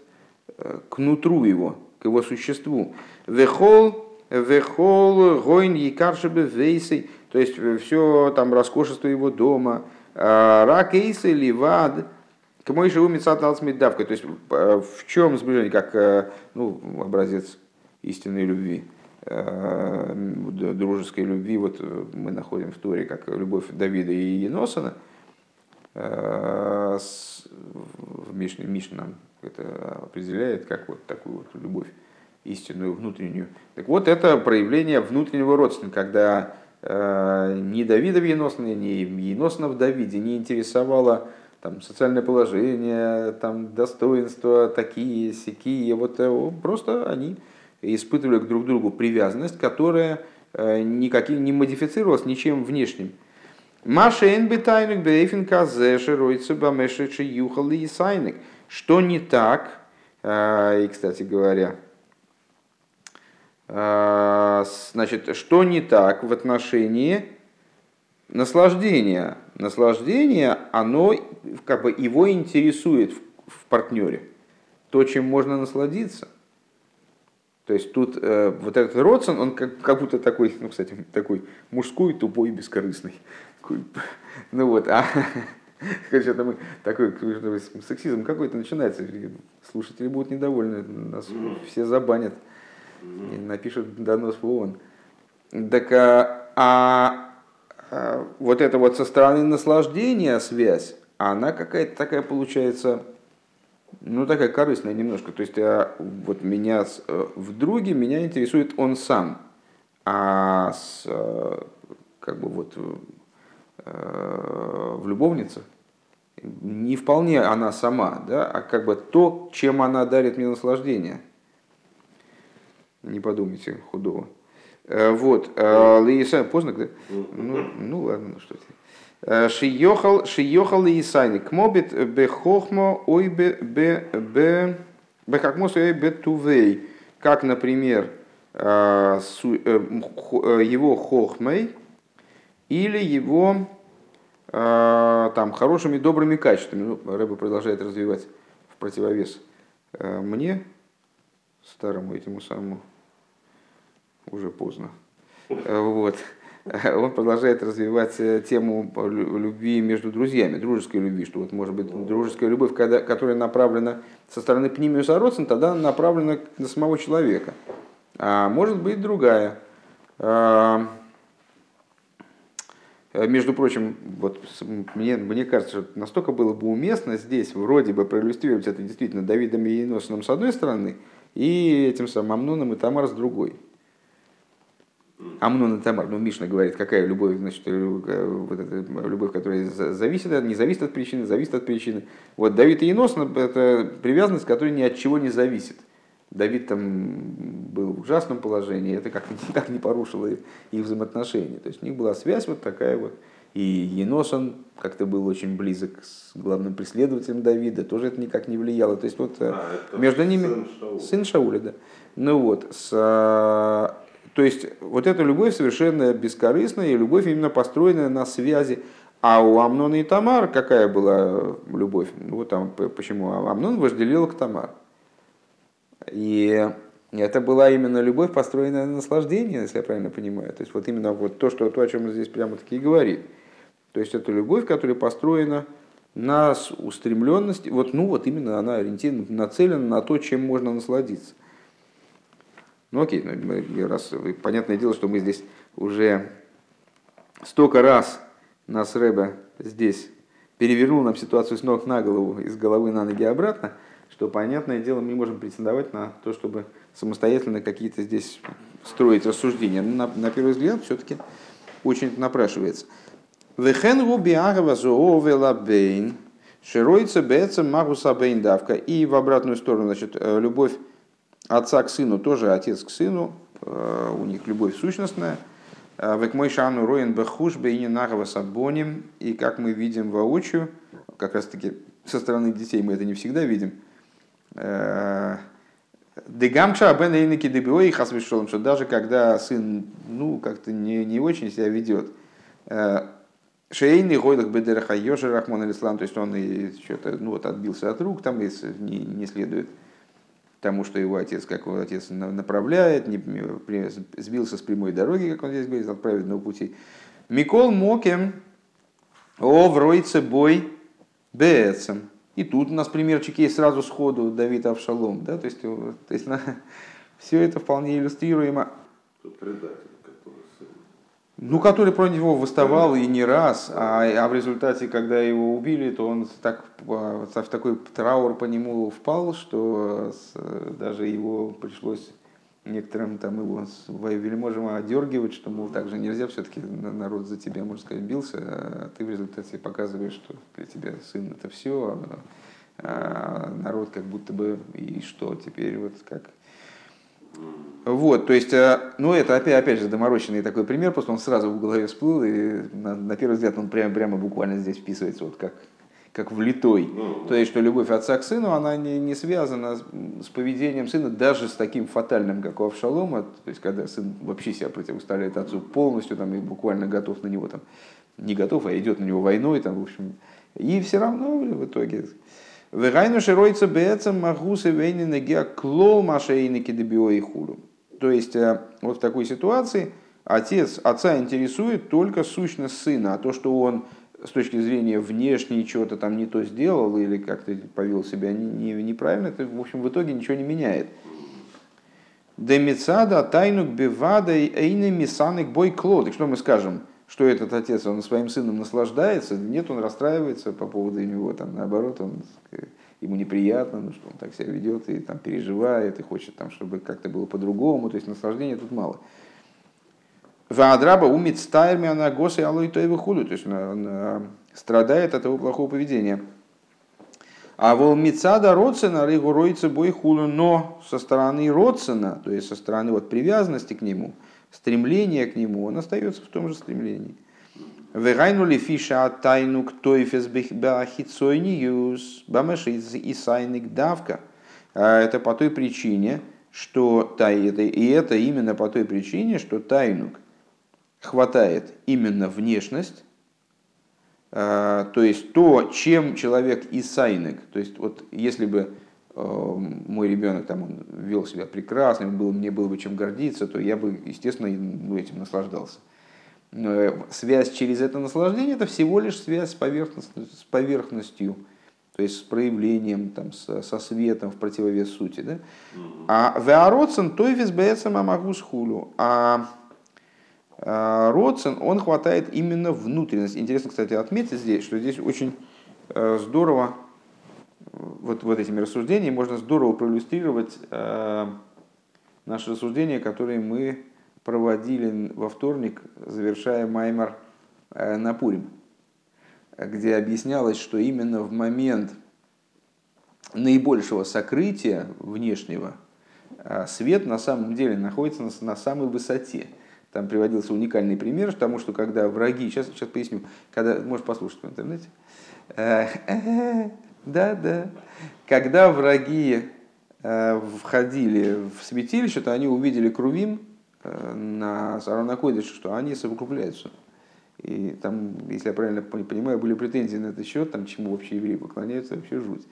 э, к нутру его, к его существу. Вехол, вехол, гойн, якаршебе, вейсей, то есть э, все там роскошество его дома, рак эйсы, ливад, к мой живу давкой. То есть в чем сближение, как ну, образец истинной любви. Э, дружеской любви, вот э, мы находим в Торе, как любовь Давида и Еносона, э, в Мишне, Мишне нам это определяет, как вот такую вот любовь истинную, внутреннюю. Так вот, это проявление внутреннего родственника, когда ни Давида в Еносне, ни Еносна в Давиде не интересовало там, социальное положение, там, достоинства такие, сякие, вот просто они испытывали друг к другу привязанность, которая э, никаким не модифицировалась ничем внешним. Маша энбитайник бейфин казеши ройца бамешечи юхал и сайник. Что не так, э, и, кстати говоря, э, значит, что не так в отношении наслаждения? Наслаждение, оно как бы его интересует в партнере. То, чем можно насладиться. То есть тут э, вот этот Родсон, он как, как будто такой, ну, кстати, такой мужской, тупой, бескорыстный. Такой, ну вот, а что-то мы такой сексизм какой-то начинается. Слушатели будут недовольны, нас все забанят и напишут донос в ООН. Так, а, а, а вот это вот со стороны наслаждения связь, она какая-то такая получается ну, такая корыстная немножко. То есть, а, вот меня э, в друге меня интересует он сам, а с, э, как бы вот э, в любовнице не вполне она сама, да, а как бы то, чем она дарит мне наслаждение. Не подумайте худого. Вот, Лейса, поздно, да? Ну, ну ладно, ну что ты. Шиехал, шиехал и Исайник. Мобит бехохмо ой бе бе бе бехакмос ой бе тувей. Как, например, э, э, его хохмой или его э, там, хорошими добрыми качествами. Ну, Рэба продолжает развивать в противовес мне, старому этому самому, уже поздно. Вот. он продолжает развивать э, тему любви между друзьями, дружеской любви, что вот может быть дружеская любовь, когда, которая направлена со стороны пнимиуса родствен, тогда направлена на самого человека. А может быть другая. А, между прочим, вот мне, мне кажется, что настолько было бы уместно здесь вроде бы проиллюстрировать это действительно Давидом и Еносином с одной стороны, и этим самым Амноном и Тамар с другой. Амнон и Тамар, ну Мишна говорит, какая любовь, значит, э, вот эта любовь, которая зависит, не зависит от причины, зависит от причины. Вот Давид и Енос, это привязанность, которая ни от чего не зависит. Давид там был в ужасном положении, это как никак не порушило их взаимоотношения. То есть у них была связь вот такая вот. И Еносон как-то был очень близок с главным преследователем Давида, тоже это никак не влияло. То есть вот э, а, между ними сын Шауля. сын Шауля, да. Ну вот, с, э, то есть вот эта любовь совершенно бескорыстная, и любовь именно построенная на связи. А у Амнона и Тамар какая была любовь? Ну вот там почему Амнон вожделел к Тамар. И это была именно любовь, построенная на наслаждении, если я правильно понимаю. То есть вот именно вот то, что, то о чем он здесь прямо таки и говорит. То есть это любовь, которая построена на устремленности, вот, ну вот именно она ориентирована, нацелена на то, чем можно насладиться. Ну окей, ну, раз, понятное дело, что мы здесь уже столько раз нас Рэбе здесь перевернул нам ситуацию с ног на голову, из головы на ноги обратно – что, понятное дело, мы не можем претендовать на то, чтобы самостоятельно какие-то здесь строить рассуждения. Но на, на первый взгляд все-таки очень напрашивается. Вехен губиагава зоовела бейн, широится беца магуса давка. И в обратную сторону, значит, э, любовь отца к сыну, тоже отец к сыну, э, у них любовь сущностная. Э, Век мой шану роен бехуш бейни нагава сабоним. И как мы видим воочию, как раз таки со стороны детей мы это не всегда видим, Дегамша Абен Эйники Дебиой Хасвишолом, что даже когда сын ну, как-то не, не очень себя ведет, Шейный Гойдах Бедераха Йоши Рахмон Алислам, то есть он и что-то ну, вот отбился от рук, там не, не следует тому, что его отец, как его отец направляет, не, сбился с прямой дороги, как он здесь говорит, от праведного пути. Микол Мокем о вройце бой бецем. И тут у нас примерчик есть сразу сходу Давид Авшалом. Да? То есть, то есть на, все это вполне иллюстрируемо. Ну, который про него выставал и не раз, а, а в результате, когда его убили, то он так, в такой траур по нему впал, что даже его пришлось некоторым там его вельможам одергивать, что, мол, так же нельзя, все-таки народ за тебя, можно сказать, бился, а ты в результате показываешь, что для тебя сын это все, а, а народ как будто бы и что теперь вот как вот, то есть, а, ну это опять, опять же доморощенный такой пример, просто он сразу в голове всплыл, и на, на первый взгляд он прямо, прямо буквально здесь вписывается, вот как, как влитой. Ну, То есть, что любовь отца к сыну, она не, не связана с, с поведением сына, даже с таким фатальным, как у Авшалома, то есть, когда сын вообще себя противоставляет отцу полностью, там, и буквально готов на него, там, не готов, а идет на него войной, там, в общем, и все равно в итоге. Вегайну широйца бецем магусы вейнина геа клол машейники дебио и хулю. То есть, э, вот в такой ситуации отец, отца интересует только сущность сына, а то, что он с точки зрения внешней чего-то там не то сделал или как-то повел себя не, не, неправильно, это, в общем, в итоге ничего не меняет. Демицада тайнук бивада эйны мисаник бой клод. Что мы скажем? Что этот отец, он своим сыном наслаждается? Нет, он расстраивается по поводу него, там, наоборот, он, ему неприятно, ну, что он так себя ведет и там переживает, и хочет, там, чтобы как-то было по-другому. То есть наслаждения тут мало. Ваадраба умит стайрми она госы алой то и. То есть он страдает от его плохого поведения. А вол мицада родсена рыгу роится бой хулу, но со стороны родсена, то есть со стороны вот привязанности к нему, стремления к нему, он остается в том же стремлении. Вегайну ли фиша тайну ктойфес бахицойниюс бамеши и сайник давка. А это по той причине, что и это именно по той причине, что тайнук хватает именно внешность, а, то есть то, чем человек и сайник, то есть вот если бы мой ребенок там он вел себя прекрасно, был, мне было бы чем гордиться, то я бы, естественно, ну, этим наслаждался. Но э, связь через это наслаждение это всего лишь связь с поверхностью, с поверхностью то есть с проявлением, там, со, со светом в противовес сути. Да? А веароцен той визбецем амагус хулю. А а, Родсен, он хватает именно внутренность. Интересно, кстати, отметить здесь, что здесь очень э, здорово, вот, вот этими рассуждениями можно здорово проиллюстрировать э, наши рассуждения, которые мы проводили во вторник, завершая Маймар э, на Пурим, где объяснялось, что именно в момент наибольшего сокрытия внешнего, а свет на самом деле находится на, на самой высоте. Там приводился уникальный пример, потому что когда враги, сейчас, сейчас поясню, когда, можешь послушать в интернете, да, да, когда враги э, входили в святилище, то они увидели Крувим э, на Сарона что они совокупляются. И там, если я правильно понимаю, были претензии на этот счет, там, чему вообще евреи поклоняются, вообще жуть.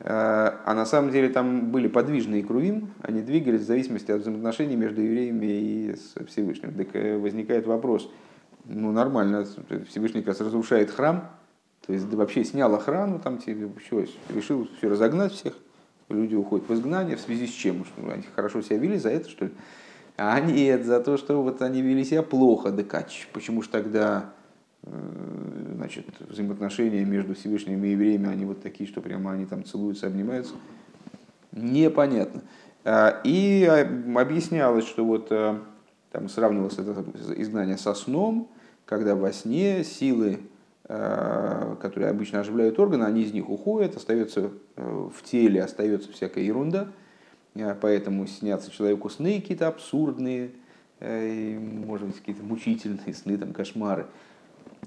А, а на самом деле там были подвижные крувим, они двигались в зависимости от взаимоотношений между евреями и Всевышним. Так э, возникает вопрос, ну нормально, Всевышний как раз разрушает храм, то есть да, вообще снял охрану, там тебе все, решил все разогнать всех, люди уходят в изгнание, в связи с чем? Что, они хорошо себя вели за это, что ли? А нет, за то, что вот они вели себя плохо, да. Почему же тогда э, значит, взаимоотношения между Всевышними и евреями, они вот такие, что прямо они там целуются, обнимаются? Непонятно. А, и объяснялось, что вот э, там сравнивалось это изгнание со сном, когда во сне силы, которые обычно оживляют органы, они из них уходят, остается в теле, остается всякая ерунда – Э, поэтому снятся человеку сны какие-то абсурдные, э, может быть, какие-то мучительные сны, там, кошмары.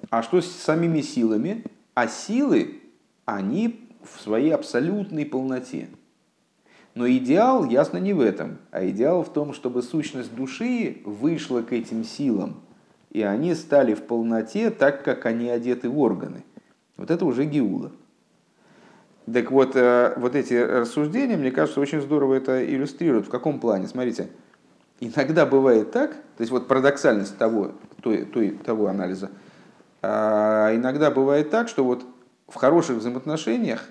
А что с самими силами? А силы, они в своей абсолютной полноте. Но идеал, ясно, не в этом, а идеал в том, чтобы сущность души вышла к этим силам, и они стали в полноте так, как они одеты в органы. Вот это уже Геула. Так вот, э, вот эти рассуждения, мне кажется, очень здорово это иллюстрируют. В каком плане? Смотрите, иногда бывает так, то есть вот парадоксальность того, той, той, того анализа, а иногда бывает так, что вот в хороших взаимоотношениях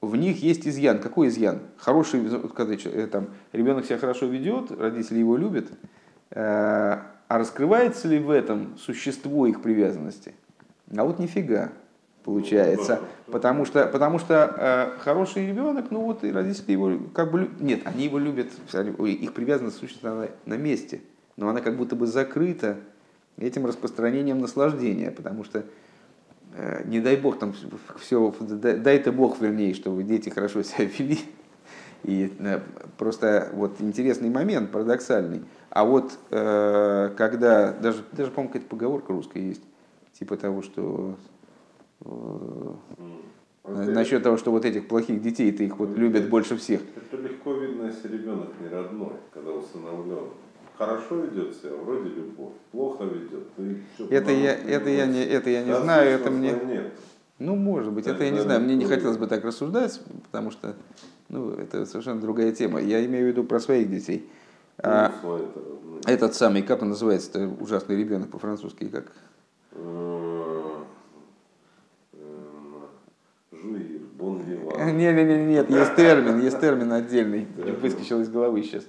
в них есть изъян. Какой изъян? Хороший, когда э, там, ребенок себя хорошо ведет, родители его любят, э, а раскрывается ли в этом существо их привязанности? А вот нифига получается. Потому что, потому что э, хороший ребенок, ну вот и родители его как бы... Нет, они его любят, их привязанность существенно на, на месте, но она как будто бы закрыта этим распространением наслаждения, потому что э, не дай бог там все, дай-то бог вернее, чтобы дети хорошо себя вели. И э, просто вот интересный момент, парадоксальный. А вот э, когда, даже, даже по-моему, какая-то поговорка русская есть, типа того, что Э, насчет того, что вот этих плохих детей, ты их вот любят больше всех. Это легко видно, если ребенок не родной, когда усыновлен. Хорошо ведет себя, вроде любовь, плохо ведет. Все это, я, это, я не, это я не да, знаю, это мне... Нет. Ну, может быть, это я не знаю. Мне не хотелось бы так рассуждать, потому что ну, это совершенно другая тема. Я имею в виду про своих детей. Ну, а, этот самый, как он называется, это ужасный ребенок по-французски, как? Не, не, не, нет, есть термин, есть термин отдельный. Выскочил из головы сейчас.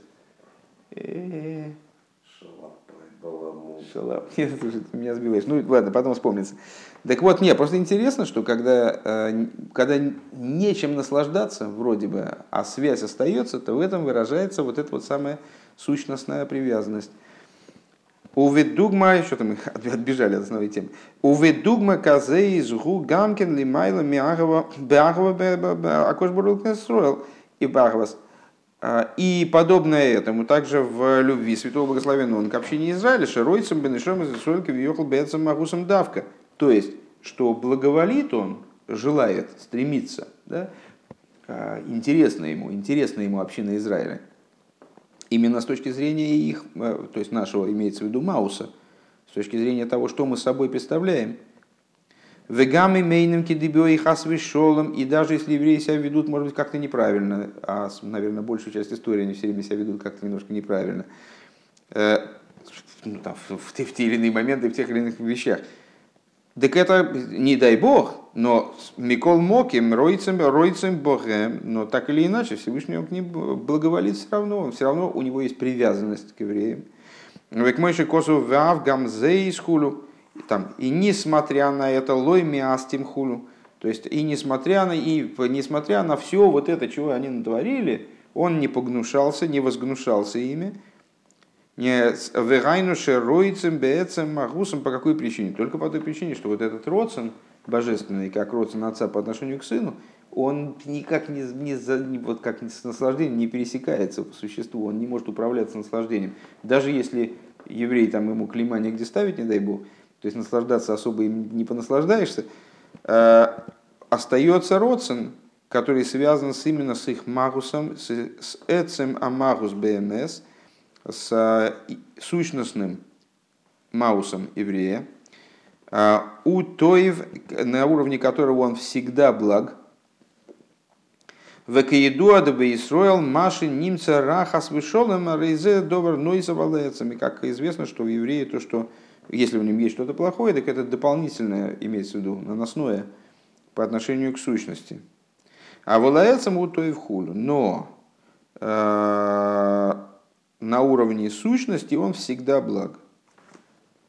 Шалап. Нет, слушай, ты меня сбилаешь. Ну ладно, потом вспомнится. Так вот, не, просто интересно, что когда, э, когда нечем наслаждаться, вроде бы, а связь остается, то в этом выражается вот эта вот самая сущностная привязанность. Уведугма, еще там отбежали от основной темы. Уведугма казей из гу гамкин лимайла миагова беагова акош строил и багвас. А, и подобное этому также в любви Святого Благословенного он к общине Израиля, широйцем бенешом из Исруэлька въехал бецам магусом давка. То есть, что благоволит он, желает, стремится, да, а, интересно ему, интересно ему община Израиля именно с точки зрения их, э, то есть нашего, имеется в виду Мауса, с точки зрения того, что мы собой представляем. Вегами мейным кидебё и хасвишолом, и даже если евреи себя ведут, может быть, как-то неправильно, а, наверное, большую часть истории они все время себя ведут как-то немножко неправильно, э, ну, там, в, в, в те или иные моменты, в тех или иных вещах. Так это, не дай бог, но Микол Моким, Ройцем, Ройцем Богем, но так или иначе Всевышний он к ним благоволит все равно, все равно у него есть привязанность к евреям. Век мойши косу вав гамзей хулу, там, и несмотря на это лой миастим хулу, то есть и несмотря на, и несмотря на все вот это, чего они натворили, он не погнушался, не возгнушался ими, не вегайну шероицем бецем магусом по какой причине? Только по той причине, что вот этот родствен, божественный, как родствен отца по отношению к сыну, он никак не, не, вот как с наслаждением не пересекается по существу, он не может управляться наслаждением. Даже если еврей там ему клима негде ставить, не дай бог, то есть наслаждаться особо им не понаслаждаешься, э, остается родствен, который связан с, именно с их магусом, с, с эцем амагус БМС, с сущностным маусом еврея, э, у тоев, на уровне которого он всегда благ, Векаедуада Исроил Маши Нимца Рахас Вышолем Рейзе Добр Нойса. Как известно, что в евреи то, что если в нем есть что-то плохое, так это дополнительное, имеется в виду, наносное по отношению к сущности. А валаецам у то и в хулю. Но э, на уровне сущности он всегда благ.